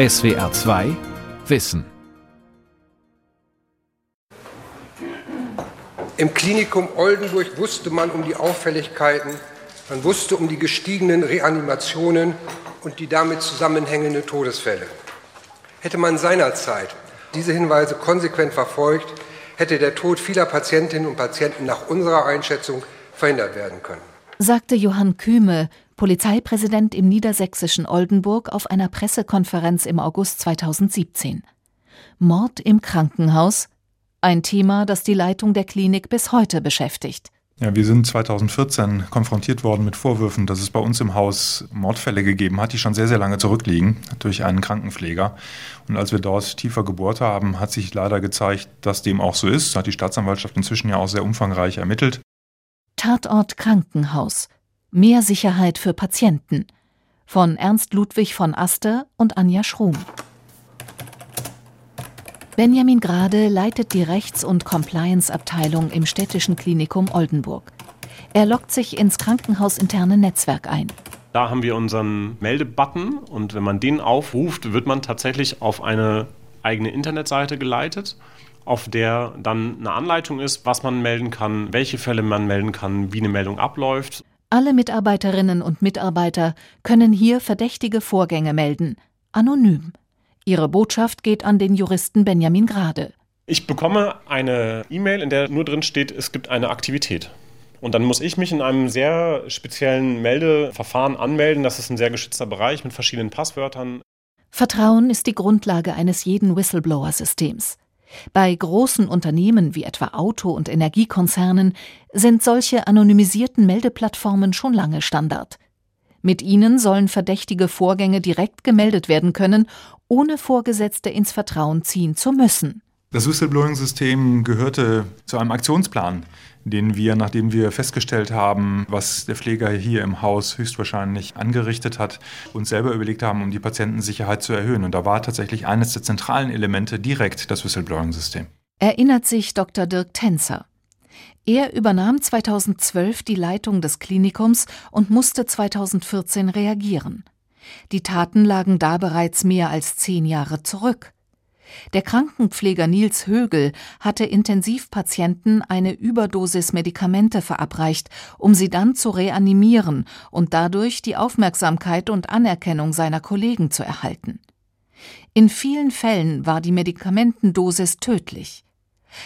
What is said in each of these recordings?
SWR 2 Wissen. Im Klinikum Oldenburg wusste man um die Auffälligkeiten, man wusste um die gestiegenen Reanimationen und die damit zusammenhängenden Todesfälle. Hätte man seinerzeit diese Hinweise konsequent verfolgt, hätte der Tod vieler Patientinnen und Patienten nach unserer Einschätzung verhindert werden können. Sagte Johann Kühme, Polizeipräsident im niedersächsischen Oldenburg auf einer Pressekonferenz im August 2017. Mord im Krankenhaus, ein Thema, das die Leitung der Klinik bis heute beschäftigt. Ja, wir sind 2014 konfrontiert worden mit Vorwürfen, dass es bei uns im Haus Mordfälle gegeben hat, die schon sehr, sehr lange zurückliegen durch einen Krankenpfleger. Und als wir dort tiefer gebohrt haben, hat sich leider gezeigt, dass dem auch so ist. Hat die Staatsanwaltschaft inzwischen ja auch sehr umfangreich ermittelt. Tatort Krankenhaus. Mehr Sicherheit für Patienten von Ernst Ludwig von Aster und Anja Schrum. Benjamin Grade leitet die Rechts- und Compliance-Abteilung im städtischen Klinikum Oldenburg. Er lockt sich ins krankenhausinterne Netzwerk ein. Da haben wir unseren Meldebutton und wenn man den aufruft, wird man tatsächlich auf eine eigene Internetseite geleitet, auf der dann eine Anleitung ist, was man melden kann, welche Fälle man melden kann, wie eine Meldung abläuft. Alle Mitarbeiterinnen und Mitarbeiter können hier verdächtige Vorgänge melden, anonym. Ihre Botschaft geht an den Juristen Benjamin Grade. Ich bekomme eine E-Mail, in der nur drin steht, es gibt eine Aktivität. Und dann muss ich mich in einem sehr speziellen Meldeverfahren anmelden. Das ist ein sehr geschützter Bereich mit verschiedenen Passwörtern. Vertrauen ist die Grundlage eines jeden Whistleblower-Systems. Bei großen Unternehmen wie etwa Auto- und Energiekonzernen sind solche anonymisierten Meldeplattformen schon lange Standard. Mit ihnen sollen verdächtige Vorgänge direkt gemeldet werden können, ohne Vorgesetzte ins Vertrauen ziehen zu müssen. Das Whistleblowing-System gehörte zu einem Aktionsplan, den wir, nachdem wir festgestellt haben, was der Pfleger hier im Haus höchstwahrscheinlich angerichtet hat, uns selber überlegt haben, um die Patientensicherheit zu erhöhen. Und da war tatsächlich eines der zentralen Elemente direkt das Whistleblowing-System. Erinnert sich Dr. Dirk Tänzer. Er übernahm 2012 die Leitung des Klinikums und musste 2014 reagieren. Die Taten lagen da bereits mehr als zehn Jahre zurück. Der Krankenpfleger Nils Högel hatte Intensivpatienten eine Überdosis Medikamente verabreicht, um sie dann zu reanimieren und dadurch die Aufmerksamkeit und Anerkennung seiner Kollegen zu erhalten. In vielen Fällen war die Medikamentendosis tödlich.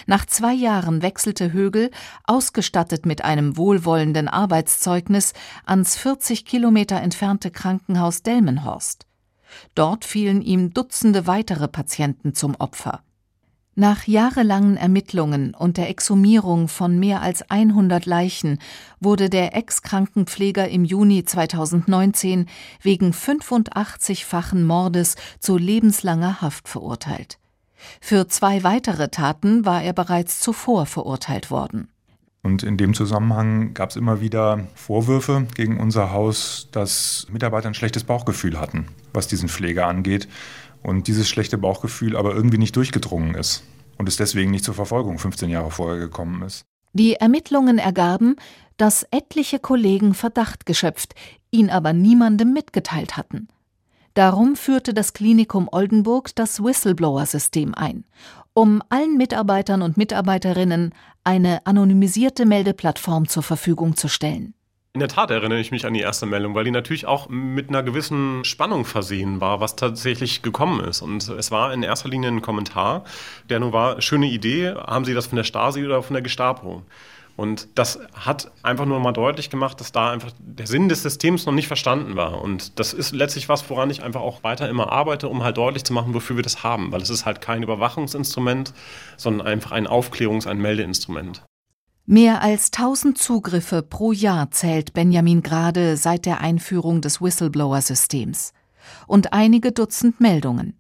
Nach zwei Jahren wechselte Högel, ausgestattet mit einem wohlwollenden Arbeitszeugnis, ans 40 Kilometer entfernte Krankenhaus Delmenhorst. Dort fielen ihm Dutzende weitere Patienten zum Opfer. Nach jahrelangen Ermittlungen und der Exhumierung von mehr als 100 Leichen wurde der Ex-Krankenpfleger im Juni 2019 wegen 85-fachen Mordes zu lebenslanger Haft verurteilt. Für zwei weitere Taten war er bereits zuvor verurteilt worden. Und in dem Zusammenhang gab es immer wieder Vorwürfe gegen unser Haus, dass Mitarbeiter ein schlechtes Bauchgefühl hatten, was diesen Pfleger angeht. Und dieses schlechte Bauchgefühl aber irgendwie nicht durchgedrungen ist und es deswegen nicht zur Verfolgung 15 Jahre vorher gekommen ist. Die Ermittlungen ergaben, dass etliche Kollegen Verdacht geschöpft, ihn aber niemandem mitgeteilt hatten. Darum führte das Klinikum Oldenburg das Whistleblower-System ein, um allen Mitarbeitern und Mitarbeiterinnen eine anonymisierte Meldeplattform zur Verfügung zu stellen. In der Tat erinnere ich mich an die erste Meldung, weil die natürlich auch mit einer gewissen Spannung versehen war, was tatsächlich gekommen ist. Und es war in erster Linie ein Kommentar, der nur war, schöne Idee, haben Sie das von der Stasi oder von der Gestapo? Und das hat einfach nur mal deutlich gemacht, dass da einfach der Sinn des Systems noch nicht verstanden war. Und das ist letztlich was, woran ich einfach auch weiter immer arbeite, um halt deutlich zu machen, wofür wir das haben. Weil es ist halt kein Überwachungsinstrument, sondern einfach ein Aufklärungs-, ein Meldeinstrument. Mehr als 1000 Zugriffe pro Jahr zählt Benjamin Grade seit der Einführung des Whistleblower-Systems. Und einige Dutzend Meldungen.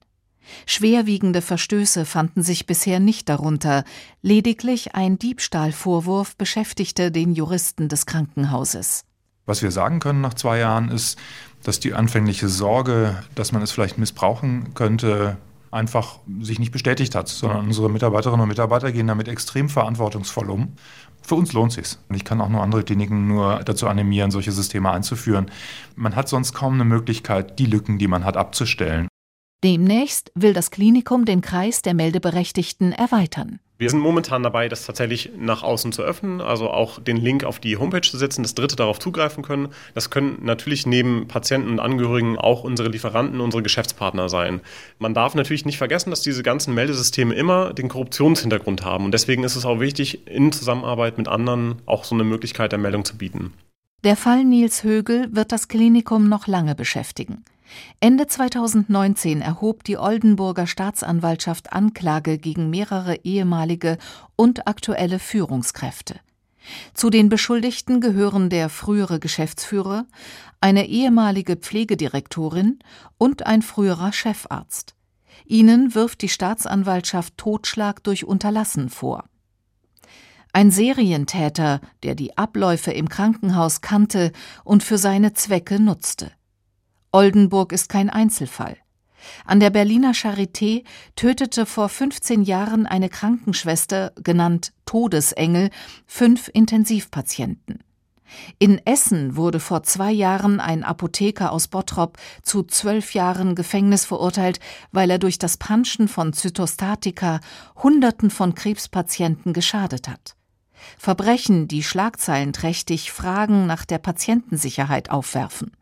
Schwerwiegende Verstöße fanden sich bisher nicht darunter, lediglich ein Diebstahlvorwurf beschäftigte den Juristen des Krankenhauses. Was wir sagen können nach zwei Jahren ist, dass die anfängliche Sorge, dass man es vielleicht missbrauchen könnte, einfach sich nicht bestätigt hat, sondern unsere Mitarbeiterinnen und Mitarbeiter gehen damit extrem verantwortungsvoll um. Für uns lohnt sich Und ich kann auch nur andere Kliniken nur dazu animieren, solche Systeme einzuführen. Man hat sonst kaum eine Möglichkeit, die Lücken, die man hat, abzustellen. Demnächst will das Klinikum den Kreis der Meldeberechtigten erweitern. Wir sind momentan dabei, das tatsächlich nach außen zu öffnen, also auch den Link auf die Homepage zu setzen, dass Dritte darauf zugreifen können. Das können natürlich neben Patienten und Angehörigen auch unsere Lieferanten, unsere Geschäftspartner sein. Man darf natürlich nicht vergessen, dass diese ganzen Meldesysteme immer den Korruptionshintergrund haben und deswegen ist es auch wichtig, in Zusammenarbeit mit anderen auch so eine Möglichkeit der Meldung zu bieten. Der Fall Nils Högel wird das Klinikum noch lange beschäftigen. Ende 2019 erhob die Oldenburger Staatsanwaltschaft Anklage gegen mehrere ehemalige und aktuelle Führungskräfte. Zu den Beschuldigten gehören der frühere Geschäftsführer, eine ehemalige Pflegedirektorin und ein früherer Chefarzt. Ihnen wirft die Staatsanwaltschaft Totschlag durch Unterlassen vor. Ein Serientäter, der die Abläufe im Krankenhaus kannte und für seine Zwecke nutzte. Oldenburg ist kein Einzelfall. An der Berliner Charité tötete vor 15 Jahren eine Krankenschwester, genannt Todesengel, fünf Intensivpatienten. In Essen wurde vor zwei Jahren ein Apotheker aus Bottrop zu zwölf Jahren Gefängnis verurteilt, weil er durch das Panschen von Zytostatika Hunderten von Krebspatienten geschadet hat. Verbrechen, die schlagzeilenträchtig Fragen nach der Patientensicherheit aufwerfen.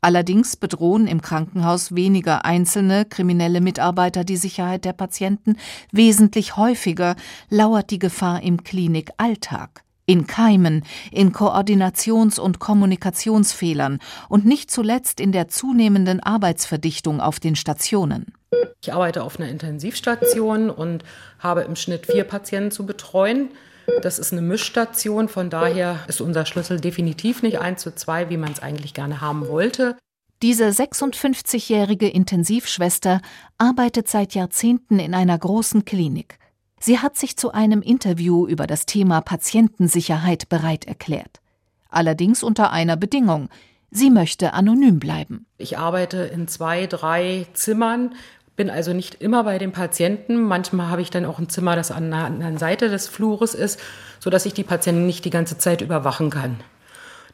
Allerdings bedrohen im Krankenhaus weniger einzelne kriminelle Mitarbeiter die Sicherheit der Patienten, wesentlich häufiger lauert die Gefahr im Klinikalltag in Keimen, in Koordinations- und Kommunikationsfehlern und nicht zuletzt in der zunehmenden Arbeitsverdichtung auf den Stationen. Ich arbeite auf einer Intensivstation und habe im Schnitt vier Patienten zu betreuen. Das ist eine Mischstation, von daher ist unser Schlüssel definitiv nicht 1 zu 2, wie man es eigentlich gerne haben wollte. Diese 56-jährige Intensivschwester arbeitet seit Jahrzehnten in einer großen Klinik. Sie hat sich zu einem Interview über das Thema Patientensicherheit bereit erklärt. Allerdings unter einer Bedingung. Sie möchte anonym bleiben. Ich arbeite in zwei, drei Zimmern bin also nicht immer bei den Patienten. Manchmal habe ich dann auch ein Zimmer, das an der anderen Seite des Flures ist, sodass ich die Patienten nicht die ganze Zeit überwachen kann.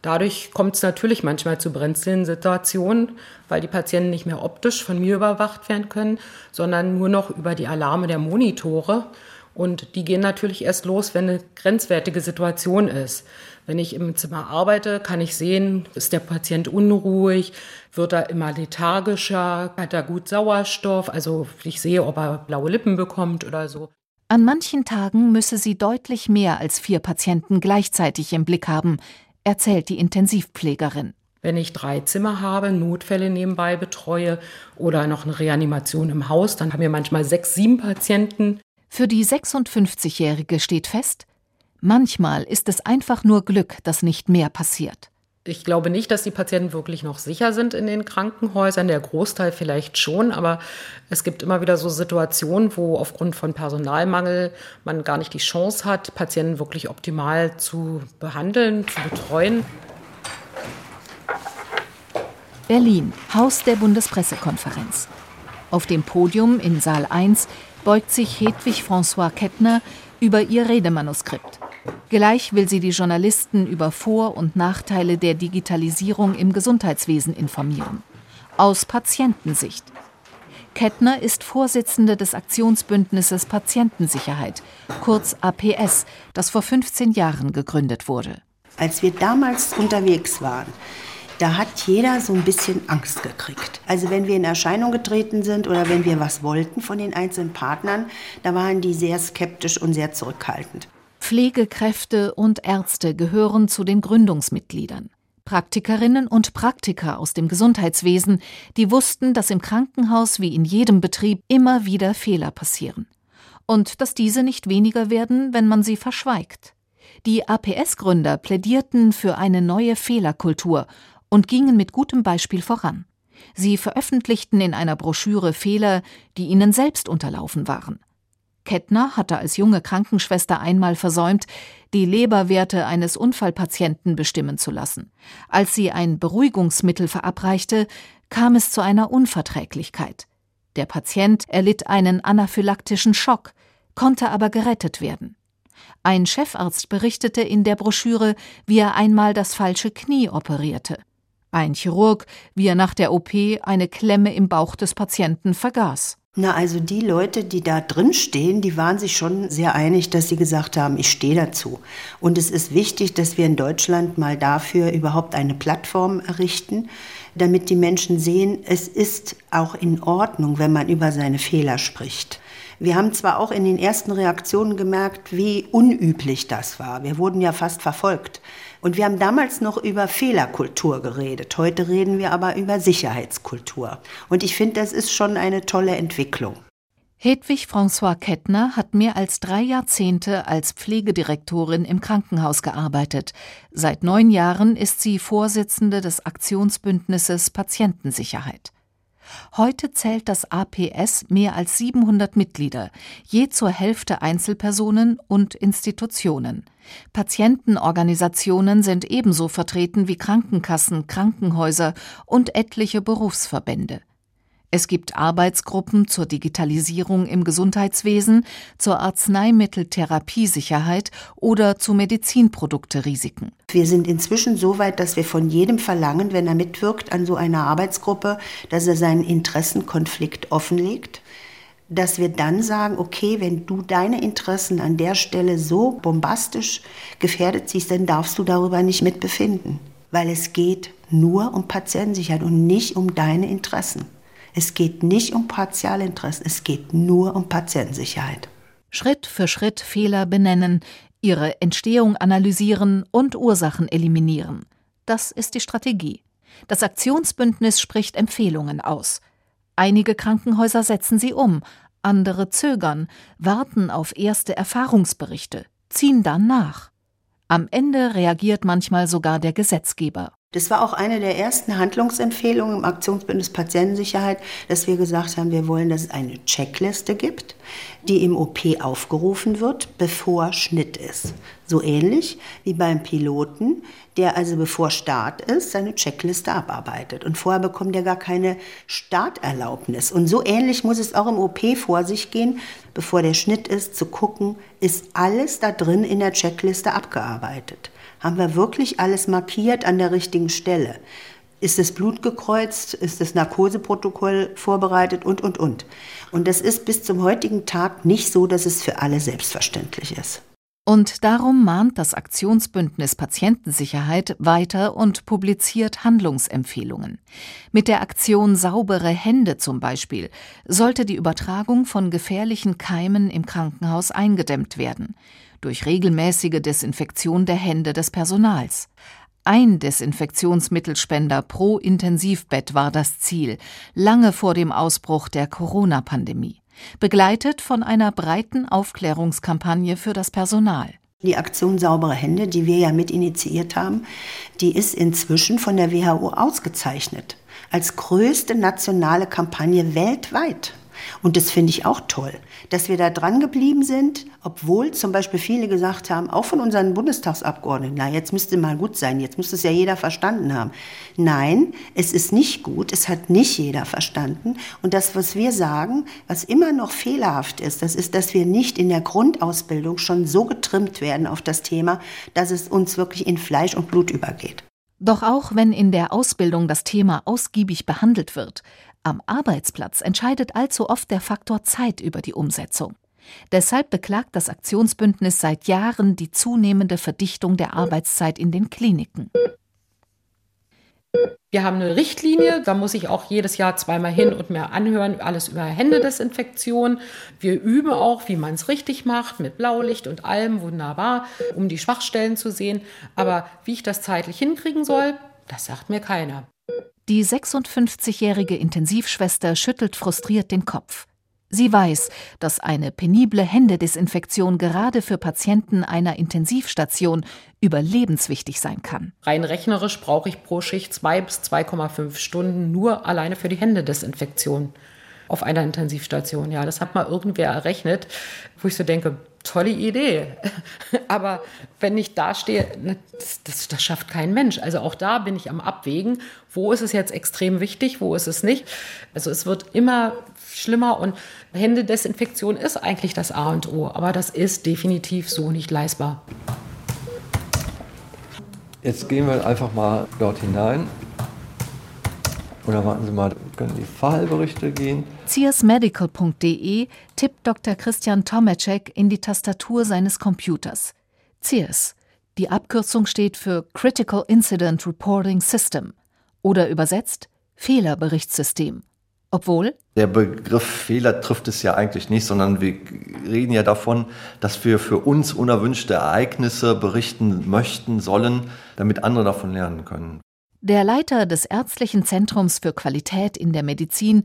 Dadurch kommt es natürlich manchmal zu brenzligen Situationen, weil die Patienten nicht mehr optisch von mir überwacht werden können, sondern nur noch über die Alarme der Monitore. Und die gehen natürlich erst los, wenn eine grenzwertige Situation ist. Wenn ich im Zimmer arbeite, kann ich sehen, ist der Patient unruhig, wird er immer lethargischer, hat er gut Sauerstoff, also ich sehe, ob er blaue Lippen bekommt oder so. An manchen Tagen müsse sie deutlich mehr als vier Patienten gleichzeitig im Blick haben, erzählt die Intensivpflegerin. Wenn ich drei Zimmer habe, Notfälle nebenbei betreue oder noch eine Reanimation im Haus, dann haben wir manchmal sechs, sieben Patienten. Für die 56-Jährige steht fest, manchmal ist es einfach nur Glück, dass nicht mehr passiert. Ich glaube nicht, dass die Patienten wirklich noch sicher sind in den Krankenhäusern. Der Großteil vielleicht schon, aber es gibt immer wieder so Situationen, wo aufgrund von Personalmangel man gar nicht die Chance hat, Patienten wirklich optimal zu behandeln, zu betreuen. Berlin, Haus der Bundespressekonferenz. Auf dem Podium in Saal 1 beugt sich Hedwig François Kettner über ihr Redemanuskript. Gleich will sie die Journalisten über Vor- und Nachteile der Digitalisierung im Gesundheitswesen informieren. Aus Patientensicht. Kettner ist Vorsitzende des Aktionsbündnisses Patientensicherheit, kurz APS, das vor 15 Jahren gegründet wurde. Als wir damals unterwegs waren, da hat jeder so ein bisschen Angst gekriegt. Also wenn wir in Erscheinung getreten sind oder wenn wir was wollten von den einzelnen Partnern, da waren die sehr skeptisch und sehr zurückhaltend. Pflegekräfte und Ärzte gehören zu den Gründungsmitgliedern. Praktikerinnen und Praktiker aus dem Gesundheitswesen, die wussten, dass im Krankenhaus wie in jedem Betrieb immer wieder Fehler passieren. Und dass diese nicht weniger werden, wenn man sie verschweigt. Die APS-Gründer plädierten für eine neue Fehlerkultur und gingen mit gutem Beispiel voran. Sie veröffentlichten in einer Broschüre Fehler, die ihnen selbst unterlaufen waren. Kettner hatte als junge Krankenschwester einmal versäumt, die Leberwerte eines Unfallpatienten bestimmen zu lassen. Als sie ein Beruhigungsmittel verabreichte, kam es zu einer Unverträglichkeit. Der Patient erlitt einen anaphylaktischen Schock, konnte aber gerettet werden. Ein Chefarzt berichtete in der Broschüre, wie er einmal das falsche Knie operierte. Ein Chirurg, wie er nach der OP eine Klemme im Bauch des Patienten vergaß. Na, also die Leute, die da drin stehen, die waren sich schon sehr einig, dass sie gesagt haben, ich stehe dazu. Und es ist wichtig, dass wir in Deutschland mal dafür überhaupt eine Plattform errichten, damit die Menschen sehen, es ist auch in Ordnung, wenn man über seine Fehler spricht. Wir haben zwar auch in den ersten Reaktionen gemerkt, wie unüblich das war. Wir wurden ja fast verfolgt. Und wir haben damals noch über Fehlerkultur geredet. Heute reden wir aber über Sicherheitskultur. Und ich finde, das ist schon eine tolle Entwicklung. Hedwig François Kettner hat mehr als drei Jahrzehnte als Pflegedirektorin im Krankenhaus gearbeitet. Seit neun Jahren ist sie Vorsitzende des Aktionsbündnisses Patientensicherheit. Heute zählt das APS mehr als 700 Mitglieder, je zur Hälfte Einzelpersonen und Institutionen. Patientenorganisationen sind ebenso vertreten wie Krankenkassen, Krankenhäuser und etliche Berufsverbände. Es gibt Arbeitsgruppen zur Digitalisierung im Gesundheitswesen, zur Arzneimitteltherapiesicherheit oder zu Medizinprodukte-Risiken. Wir sind inzwischen so weit, dass wir von jedem verlangen, wenn er mitwirkt an so einer Arbeitsgruppe, dass er seinen Interessenkonflikt offenlegt dass wir dann sagen, okay, wenn du deine Interessen an der Stelle so bombastisch gefährdet siehst, dann darfst du darüber nicht mitbefinden. Weil es geht nur um Patientensicherheit und nicht um deine Interessen. Es geht nicht um Partialinteressen, es geht nur um Patientensicherheit. Schritt für Schritt Fehler benennen, ihre Entstehung analysieren und Ursachen eliminieren. Das ist die Strategie. Das Aktionsbündnis spricht Empfehlungen aus. Einige Krankenhäuser setzen sie um, andere zögern, warten auf erste Erfahrungsberichte, ziehen dann nach. Am Ende reagiert manchmal sogar der Gesetzgeber. Das war auch eine der ersten Handlungsempfehlungen im Aktionsbündnis Patientensicherheit, dass wir gesagt haben, wir wollen, dass es eine Checkliste gibt, die im OP aufgerufen wird, bevor Schnitt ist. So ähnlich wie beim Piloten, der also bevor Start ist, seine Checkliste abarbeitet. Und vorher bekommt er gar keine Starterlaubnis. Und so ähnlich muss es auch im OP vor sich gehen, bevor der Schnitt ist, zu gucken, ist alles da drin in der Checkliste abgearbeitet haben wir wirklich alles markiert an der richtigen Stelle. Ist das Blut gekreuzt? Ist das Narkoseprotokoll vorbereitet? Und, und, und. Und das ist bis zum heutigen Tag nicht so, dass es für alle selbstverständlich ist. Und darum mahnt das Aktionsbündnis Patientensicherheit weiter und publiziert Handlungsempfehlungen. Mit der Aktion Saubere Hände zum Beispiel sollte die Übertragung von gefährlichen Keimen im Krankenhaus eingedämmt werden durch regelmäßige Desinfektion der Hände des Personals. Ein Desinfektionsmittelspender pro Intensivbett war das Ziel, lange vor dem Ausbruch der Corona-Pandemie, begleitet von einer breiten Aufklärungskampagne für das Personal. Die Aktion Saubere Hände, die wir ja mit initiiert haben, die ist inzwischen von der WHO ausgezeichnet als größte nationale Kampagne weltweit. Und das finde ich auch toll, dass wir da dran geblieben sind, obwohl zum Beispiel viele gesagt haben, auch von unseren Bundestagsabgeordneten, na, jetzt müsste mal gut sein, jetzt müsste es ja jeder verstanden haben. Nein, es ist nicht gut, es hat nicht jeder verstanden. Und das, was wir sagen, was immer noch fehlerhaft ist, das ist, dass wir nicht in der Grundausbildung schon so getrimmt werden auf das Thema, dass es uns wirklich in Fleisch und Blut übergeht. Doch auch wenn in der Ausbildung das Thema ausgiebig behandelt wird, am Arbeitsplatz entscheidet allzu oft der Faktor Zeit über die Umsetzung. Deshalb beklagt das Aktionsbündnis seit Jahren die zunehmende Verdichtung der Arbeitszeit in den Kliniken. Wir haben eine Richtlinie, da muss ich auch jedes Jahr zweimal hin und mir anhören, alles über Händedesinfektion. Wir üben auch, wie man es richtig macht, mit Blaulicht und allem, wunderbar, um die Schwachstellen zu sehen. Aber wie ich das zeitlich hinkriegen soll, das sagt mir keiner. Die 56-jährige Intensivschwester schüttelt frustriert den Kopf. Sie weiß, dass eine penible Händedesinfektion gerade für Patienten einer Intensivstation überlebenswichtig sein kann. Rein rechnerisch brauche ich pro Schicht zwei bis 2,5 Stunden nur alleine für die Händedesinfektion auf einer Intensivstation. Ja, das hat mal irgendwer errechnet, wo ich so denke, tolle Idee. Aber wenn ich da stehe, das, das, das, schafft kein Mensch. Also auch da bin ich am Abwägen, wo ist es jetzt extrem wichtig, wo ist es nicht. Also es wird immer schlimmer und Händedesinfektion ist eigentlich das A und O. Aber das ist definitiv so nicht leistbar. Jetzt gehen wir einfach mal dort hinein Oder warten Sie mal, können die Fallberichte gehen? CIRSmedical.de tippt Dr. Christian Tomacek in die Tastatur seines Computers. CIRS. Die Abkürzung steht für Critical Incident Reporting System oder übersetzt Fehlerberichtssystem. Obwohl? Der Begriff Fehler trifft es ja eigentlich nicht, sondern wir reden ja davon, dass wir für uns unerwünschte Ereignisse berichten möchten, sollen, damit andere davon lernen können. Der Leiter des Ärztlichen Zentrums für Qualität in der Medizin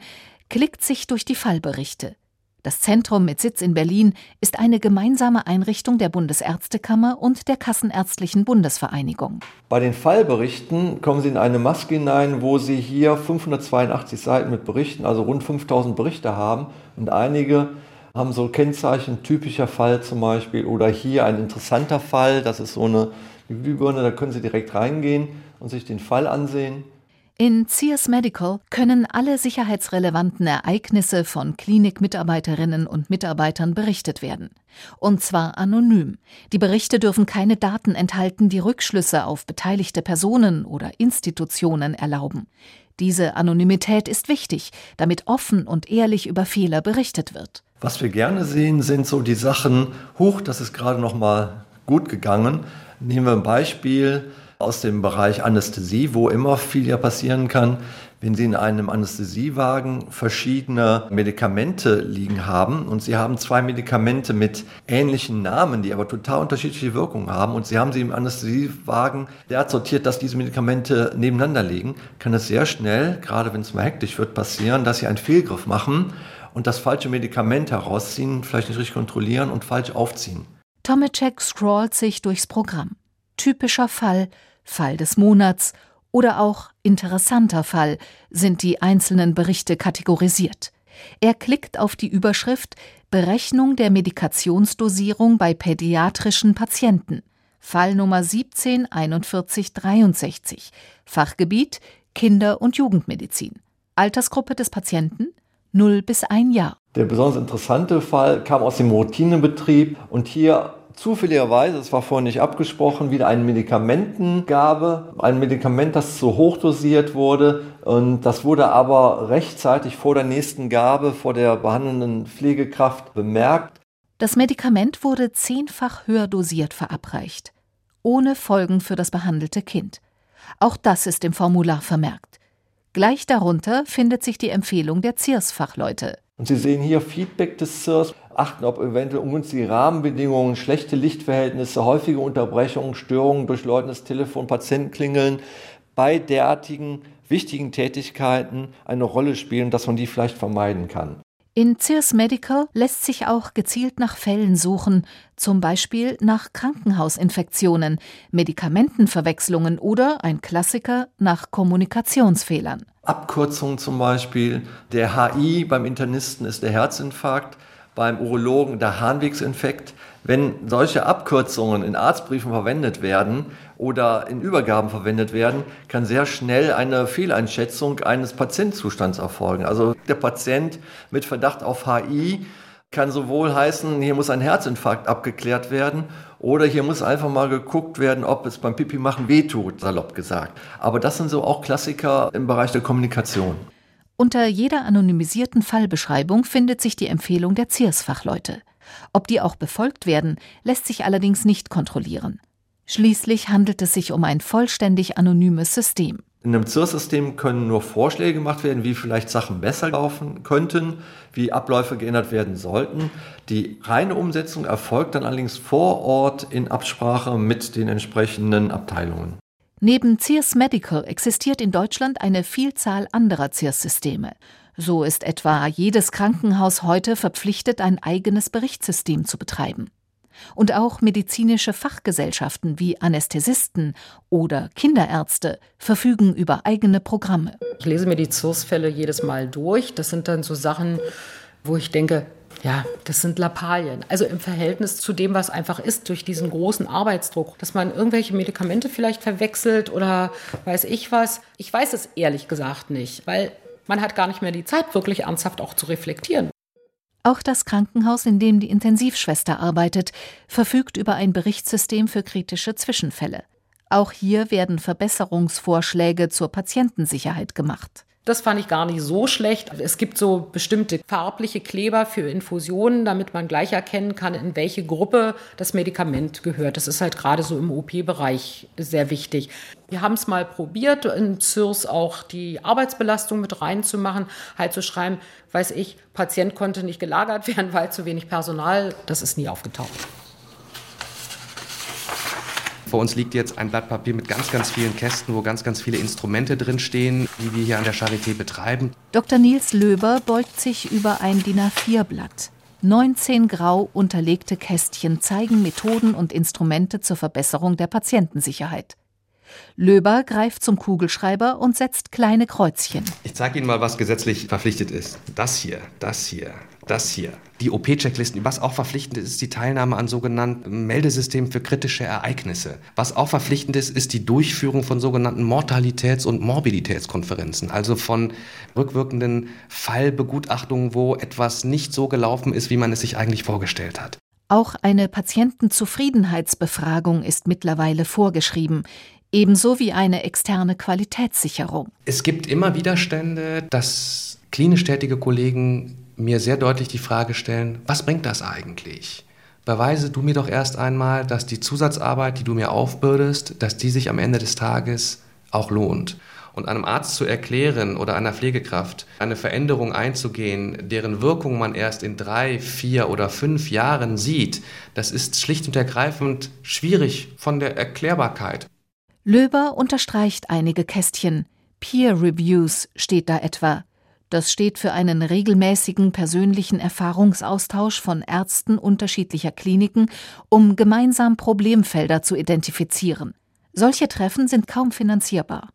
klickt sich durch die Fallberichte. Das Zentrum mit Sitz in Berlin ist eine gemeinsame Einrichtung der Bundesärztekammer und der Kassenärztlichen Bundesvereinigung. Bei den Fallberichten kommen Sie in eine Maske hinein, wo Sie hier 582 Seiten mit Berichten, also rund 5000 Berichte haben. Und einige haben so Kennzeichen, typischer Fall zum Beispiel, oder hier ein interessanter Fall, das ist so eine Glühbirne, da können Sie direkt reingehen und sich den Fall ansehen. In Sears Medical können alle sicherheitsrelevanten Ereignisse von Klinikmitarbeiterinnen und Mitarbeitern berichtet werden. Und zwar anonym. Die Berichte dürfen keine Daten enthalten, die Rückschlüsse auf beteiligte Personen oder Institutionen erlauben. Diese Anonymität ist wichtig, damit offen und ehrlich über Fehler berichtet wird. Was wir gerne sehen, sind so die Sachen, hoch, das ist gerade noch mal gut gegangen. Nehmen wir ein Beispiel aus dem Bereich Anästhesie, wo immer viel ja passieren kann, wenn Sie in einem Anästhesiewagen verschiedene Medikamente liegen haben und Sie haben zwei Medikamente mit ähnlichen Namen, die aber total unterschiedliche Wirkungen haben und Sie haben sie im Anästhesiewagen derart sortiert, dass diese Medikamente nebeneinander liegen, kann es sehr schnell, gerade wenn es mal hektisch wird, passieren, dass Sie einen Fehlgriff machen und das falsche Medikament herausziehen, vielleicht nicht richtig kontrollieren und falsch aufziehen. Tomacek scrollt sich durchs Programm typischer Fall, Fall des Monats oder auch interessanter Fall sind die einzelnen Berichte kategorisiert. Er klickt auf die Überschrift Berechnung der Medikationsdosierung bei pädiatrischen Patienten. Fall Nummer 174163. Fachgebiet Kinder- und Jugendmedizin. Altersgruppe des Patienten 0 bis 1 Jahr. Der besonders interessante Fall kam aus dem Routinebetrieb und hier zufälligerweise, es war vorher nicht abgesprochen, wieder eine Medikamentengabe, ein Medikament, das zu hoch dosiert wurde. Und das wurde aber rechtzeitig vor der nächsten Gabe, vor der behandelnden Pflegekraft bemerkt. Das Medikament wurde zehnfach höher dosiert verabreicht, ohne Folgen für das behandelte Kind. Auch das ist im Formular vermerkt. Gleich darunter findet sich die Empfehlung der ZIRS-Fachleute. Und Sie sehen hier Feedback des CIRS, achten, ob eventuell ungünstige Rahmenbedingungen, schlechte Lichtverhältnisse, häufige Unterbrechungen, Störungen durch läutendes Telefon, Patientenklingeln bei derartigen wichtigen Tätigkeiten eine Rolle spielen, dass man die vielleicht vermeiden kann. In CIRS Medical lässt sich auch gezielt nach Fällen suchen, zum Beispiel nach Krankenhausinfektionen, Medikamentenverwechslungen oder ein Klassiker nach Kommunikationsfehlern. Abkürzungen zum Beispiel. Der HI beim Internisten ist der Herzinfarkt, beim Urologen der Harnwegsinfekt. Wenn solche Abkürzungen in Arztbriefen verwendet werden oder in Übergaben verwendet werden, kann sehr schnell eine Fehleinschätzung eines Patientzustands erfolgen. Also der Patient mit Verdacht auf HI kann sowohl heißen, hier muss ein Herzinfarkt abgeklärt werden oder hier muss einfach mal geguckt werden, ob es beim Pipi machen wehtut, salopp gesagt. Aber das sind so auch Klassiker im Bereich der Kommunikation. Unter jeder anonymisierten Fallbeschreibung findet sich die Empfehlung der ZIRS-Fachleute. Ob die auch befolgt werden, lässt sich allerdings nicht kontrollieren. Schließlich handelt es sich um ein vollständig anonymes System. In einem ZIRS-System können nur Vorschläge gemacht werden, wie vielleicht Sachen besser laufen könnten, wie Abläufe geändert werden sollten. Die reine Umsetzung erfolgt dann allerdings vor Ort in Absprache mit den entsprechenden Abteilungen. Neben CIRS Medical existiert in Deutschland eine Vielzahl anderer CIRS-Systeme. So ist etwa jedes Krankenhaus heute verpflichtet, ein eigenes Berichtssystem zu betreiben. Und auch medizinische Fachgesellschaften wie Anästhesisten oder Kinderärzte verfügen über eigene Programme. Ich lese mir die ZURS-Fälle jedes Mal durch. Das sind dann so Sachen, wo ich denke, ja, das sind Lappalien. Also im Verhältnis zu dem, was einfach ist, durch diesen großen Arbeitsdruck, dass man irgendwelche Medikamente vielleicht verwechselt oder weiß ich was. Ich weiß es ehrlich gesagt nicht, weil man hat gar nicht mehr die Zeit, wirklich ernsthaft auch zu reflektieren. Auch das Krankenhaus, in dem die Intensivschwester arbeitet, verfügt über ein Berichtssystem für kritische Zwischenfälle. Auch hier werden Verbesserungsvorschläge zur Patientensicherheit gemacht. Das fand ich gar nicht so schlecht. Es gibt so bestimmte farbliche Kleber für Infusionen, damit man gleich erkennen kann, in welche Gruppe das Medikament gehört. Das ist halt gerade so im OP-Bereich sehr wichtig. Wir haben es mal probiert, in CIRS auch die Arbeitsbelastung mit reinzumachen, halt zu schreiben, weiß ich, Patient konnte nicht gelagert werden, weil zu wenig Personal. Das ist nie aufgetaucht. Vor uns liegt jetzt ein Blatt Papier mit ganz, ganz vielen Kästen, wo ganz, ganz viele Instrumente drinstehen, die wir hier an der Charité betreiben. Dr. Nils Löber beugt sich über ein DIN A4-Blatt. 19 grau unterlegte Kästchen zeigen Methoden und Instrumente zur Verbesserung der Patientensicherheit. Löber greift zum Kugelschreiber und setzt kleine Kreuzchen. Ich zeige Ihnen mal, was gesetzlich verpflichtet ist. Das hier, das hier, das hier. Die OP-Checklisten, was auch verpflichtend ist, ist die Teilnahme an sogenannten Meldesystemen für kritische Ereignisse. Was auch verpflichtend ist, ist die Durchführung von sogenannten Mortalitäts- und Morbiditätskonferenzen, also von rückwirkenden Fallbegutachtungen, wo etwas nicht so gelaufen ist, wie man es sich eigentlich vorgestellt hat. Auch eine Patientenzufriedenheitsbefragung ist mittlerweile vorgeschrieben ebenso wie eine externe Qualitätssicherung. Es gibt immer Widerstände, dass klinisch tätige Kollegen mir sehr deutlich die Frage stellen, was bringt das eigentlich? Beweise du mir doch erst einmal, dass die Zusatzarbeit, die du mir aufbürdest, dass die sich am Ende des Tages auch lohnt. Und einem Arzt zu erklären oder einer Pflegekraft eine Veränderung einzugehen, deren Wirkung man erst in drei, vier oder fünf Jahren sieht, das ist schlicht und ergreifend schwierig von der Erklärbarkeit. Löber unterstreicht einige Kästchen. Peer Reviews steht da etwa. Das steht für einen regelmäßigen persönlichen Erfahrungsaustausch von Ärzten unterschiedlicher Kliniken, um gemeinsam Problemfelder zu identifizieren. Solche Treffen sind kaum finanzierbar.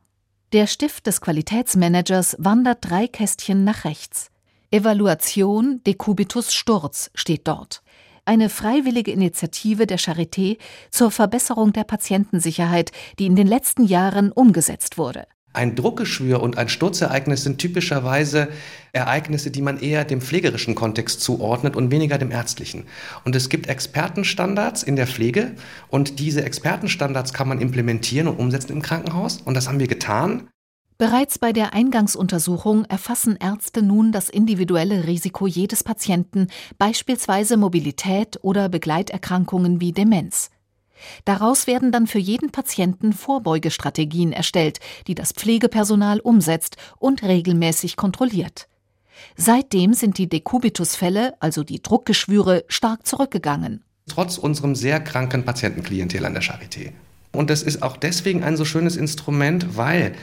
Der Stift des Qualitätsmanagers wandert drei Kästchen nach rechts. Evaluation Decubitus Sturz steht dort eine freiwillige Initiative der Charité zur Verbesserung der Patientensicherheit, die in den letzten Jahren umgesetzt wurde. Ein Druckgeschwür und ein Sturzereignis sind typischerweise Ereignisse, die man eher dem pflegerischen Kontext zuordnet und weniger dem ärztlichen. Und es gibt Expertenstandards in der Pflege und diese Expertenstandards kann man implementieren und umsetzen im Krankenhaus und das haben wir getan. Bereits bei der Eingangsuntersuchung erfassen Ärzte nun das individuelle Risiko jedes Patienten, beispielsweise Mobilität oder Begleiterkrankungen wie Demenz. Daraus werden dann für jeden Patienten Vorbeugestrategien erstellt, die das Pflegepersonal umsetzt und regelmäßig kontrolliert. Seitdem sind die Dekubitusfälle, also die Druckgeschwüre, stark zurückgegangen. Trotz unserem sehr kranken Patientenklientel an der Charité. Und das ist auch deswegen ein so schönes Instrument, weil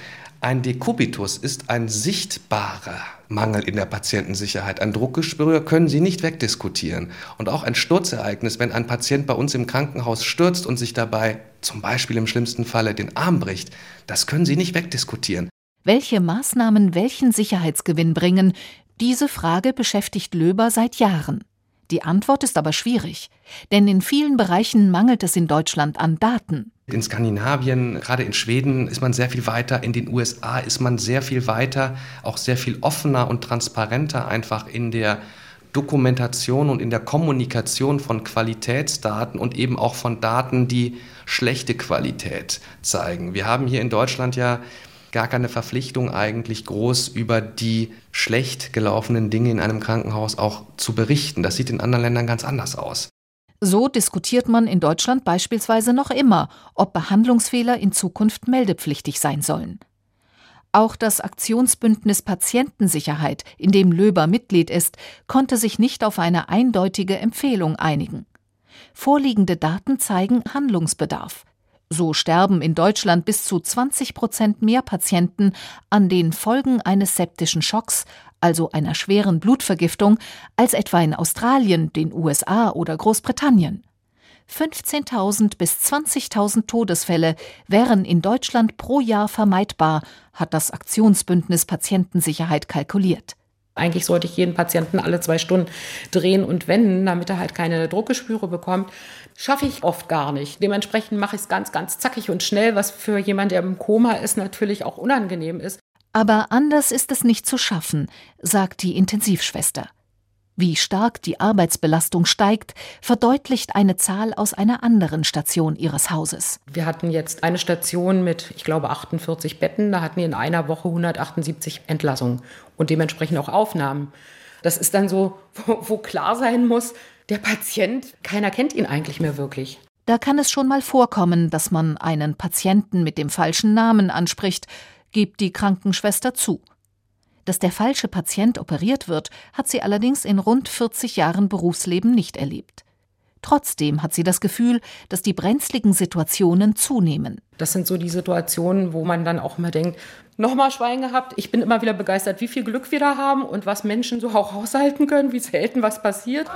ein Dekubitus ist ein sichtbarer Mangel in der Patientensicherheit. Ein Druckgespür können Sie nicht wegdiskutieren. Und auch ein Sturzereignis, wenn ein Patient bei uns im Krankenhaus stürzt und sich dabei zum Beispiel im schlimmsten Falle den Arm bricht, das können Sie nicht wegdiskutieren. Welche Maßnahmen welchen Sicherheitsgewinn bringen, diese Frage beschäftigt Löber seit Jahren. Die Antwort ist aber schwierig, denn in vielen Bereichen mangelt es in Deutschland an Daten. In Skandinavien, gerade in Schweden ist man sehr viel weiter, in den USA ist man sehr viel weiter, auch sehr viel offener und transparenter einfach in der Dokumentation und in der Kommunikation von Qualitätsdaten und eben auch von Daten, die schlechte Qualität zeigen. Wir haben hier in Deutschland ja gar keine Verpflichtung eigentlich groß über die schlecht gelaufenen Dinge in einem Krankenhaus auch zu berichten. Das sieht in anderen Ländern ganz anders aus. So diskutiert man in Deutschland beispielsweise noch immer, ob Behandlungsfehler in Zukunft meldepflichtig sein sollen. Auch das Aktionsbündnis Patientensicherheit, in dem Löber Mitglied ist, konnte sich nicht auf eine eindeutige Empfehlung einigen. Vorliegende Daten zeigen Handlungsbedarf. So sterben in Deutschland bis zu 20 Prozent mehr Patienten an den Folgen eines septischen Schocks, also einer schweren Blutvergiftung, als etwa in Australien, den USA oder Großbritannien. 15.000 bis 20.000 Todesfälle wären in Deutschland pro Jahr vermeidbar, hat das Aktionsbündnis Patientensicherheit kalkuliert. Eigentlich sollte ich jeden Patienten alle zwei Stunden drehen und wenden, damit er halt keine Druckgespüre bekommt. Schaffe ich oft gar nicht. Dementsprechend mache ich es ganz, ganz zackig und schnell, was für jemanden, der im Koma ist, natürlich auch unangenehm ist. Aber anders ist es nicht zu schaffen, sagt die Intensivschwester. Wie stark die Arbeitsbelastung steigt, verdeutlicht eine Zahl aus einer anderen Station ihres Hauses. Wir hatten jetzt eine Station mit, ich glaube, 48 Betten. Da hatten wir in einer Woche 178 Entlassungen und dementsprechend auch Aufnahmen. Das ist dann so, wo, klar sein muss, der Patient, keiner kennt ihn eigentlich mehr wirklich. Da kann es schon mal vorkommen, dass man einen Patienten mit dem falschen Namen anspricht, gibt die Krankenschwester zu. Dass der falsche Patient operiert wird, hat sie allerdings in rund 40 Jahren Berufsleben nicht erlebt. Trotzdem hat sie das Gefühl, dass die brenzligen Situationen zunehmen. Das sind so die Situationen, wo man dann auch immer denkt, nochmal Schwein gehabt. Ich bin immer wieder begeistert, wie viel Glück wir da haben und was Menschen so auch aushalten können, wie selten was passiert.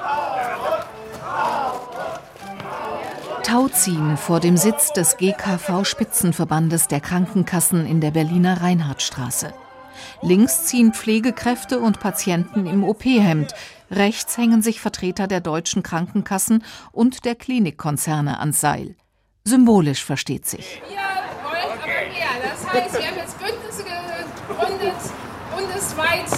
Tauziehen vor dem Sitz des GKV-Spitzenverbandes der Krankenkassen in der Berliner Reinhardtstraße. Links ziehen Pflegekräfte und Patienten im OP-Hemd. Rechts hängen sich Vertreter der deutschen Krankenkassen und der Klinikkonzerne ans Seil. Symbolisch versteht sich. Wir wollen aber mehr. Das heißt, wir haben jetzt Bündnisse gegründet, bundesweit,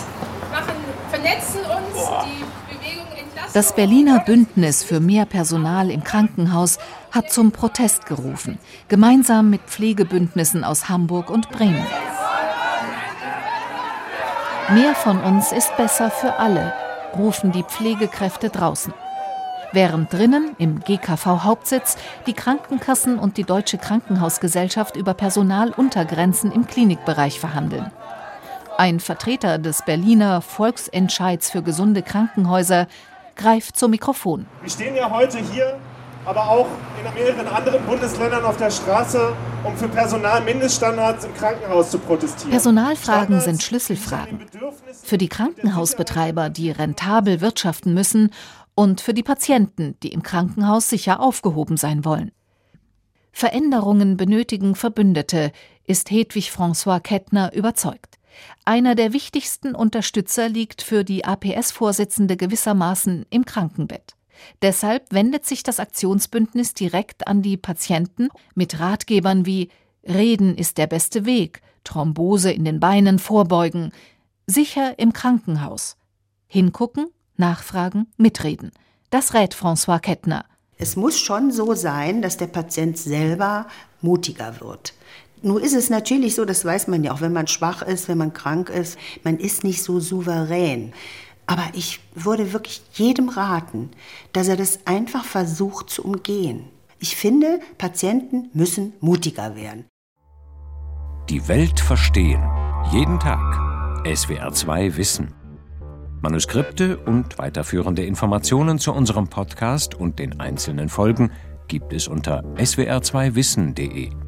machen, vernetzen uns, die Bewegung entlasten. Das Berliner Bündnis für mehr Personal im Krankenhaus hat zum Protest gerufen, gemeinsam mit Pflegebündnissen aus Hamburg und Bremen. Mehr von uns ist besser für alle, rufen die Pflegekräfte draußen. Während drinnen im GKV Hauptsitz die Krankenkassen und die Deutsche Krankenhausgesellschaft über Personaluntergrenzen im Klinikbereich verhandeln. Ein Vertreter des Berliner Volksentscheids für gesunde Krankenhäuser greift zum Mikrofon. Wir stehen ja heute hier aber auch in mehreren anderen Bundesländern auf der Straße, um für Personalmindeststandards im Krankenhaus zu protestieren. Personalfragen sind Schlüsselfragen. Für die Krankenhausbetreiber, die rentabel wirtschaften müssen, und für die Patienten, die im Krankenhaus sicher aufgehoben sein wollen. Veränderungen benötigen Verbündete, ist Hedwig François Kettner überzeugt. Einer der wichtigsten Unterstützer liegt für die APS-Vorsitzende gewissermaßen im Krankenbett. Deshalb wendet sich das Aktionsbündnis direkt an die Patienten mit Ratgebern wie Reden ist der beste Weg, Thrombose in den Beinen vorbeugen, sicher im Krankenhaus. Hingucken, nachfragen, mitreden. Das rät François Kettner. Es muss schon so sein, dass der Patient selber mutiger wird. Nun ist es natürlich so, das weiß man ja auch, wenn man schwach ist, wenn man krank ist, man ist nicht so souverän. Aber ich würde wirklich jedem raten, dass er das einfach versucht zu umgehen. Ich finde, Patienten müssen mutiger werden. Die Welt verstehen. Jeden Tag. SWR2 Wissen. Manuskripte und weiterführende Informationen zu unserem Podcast und den einzelnen Folgen gibt es unter swr2wissen.de.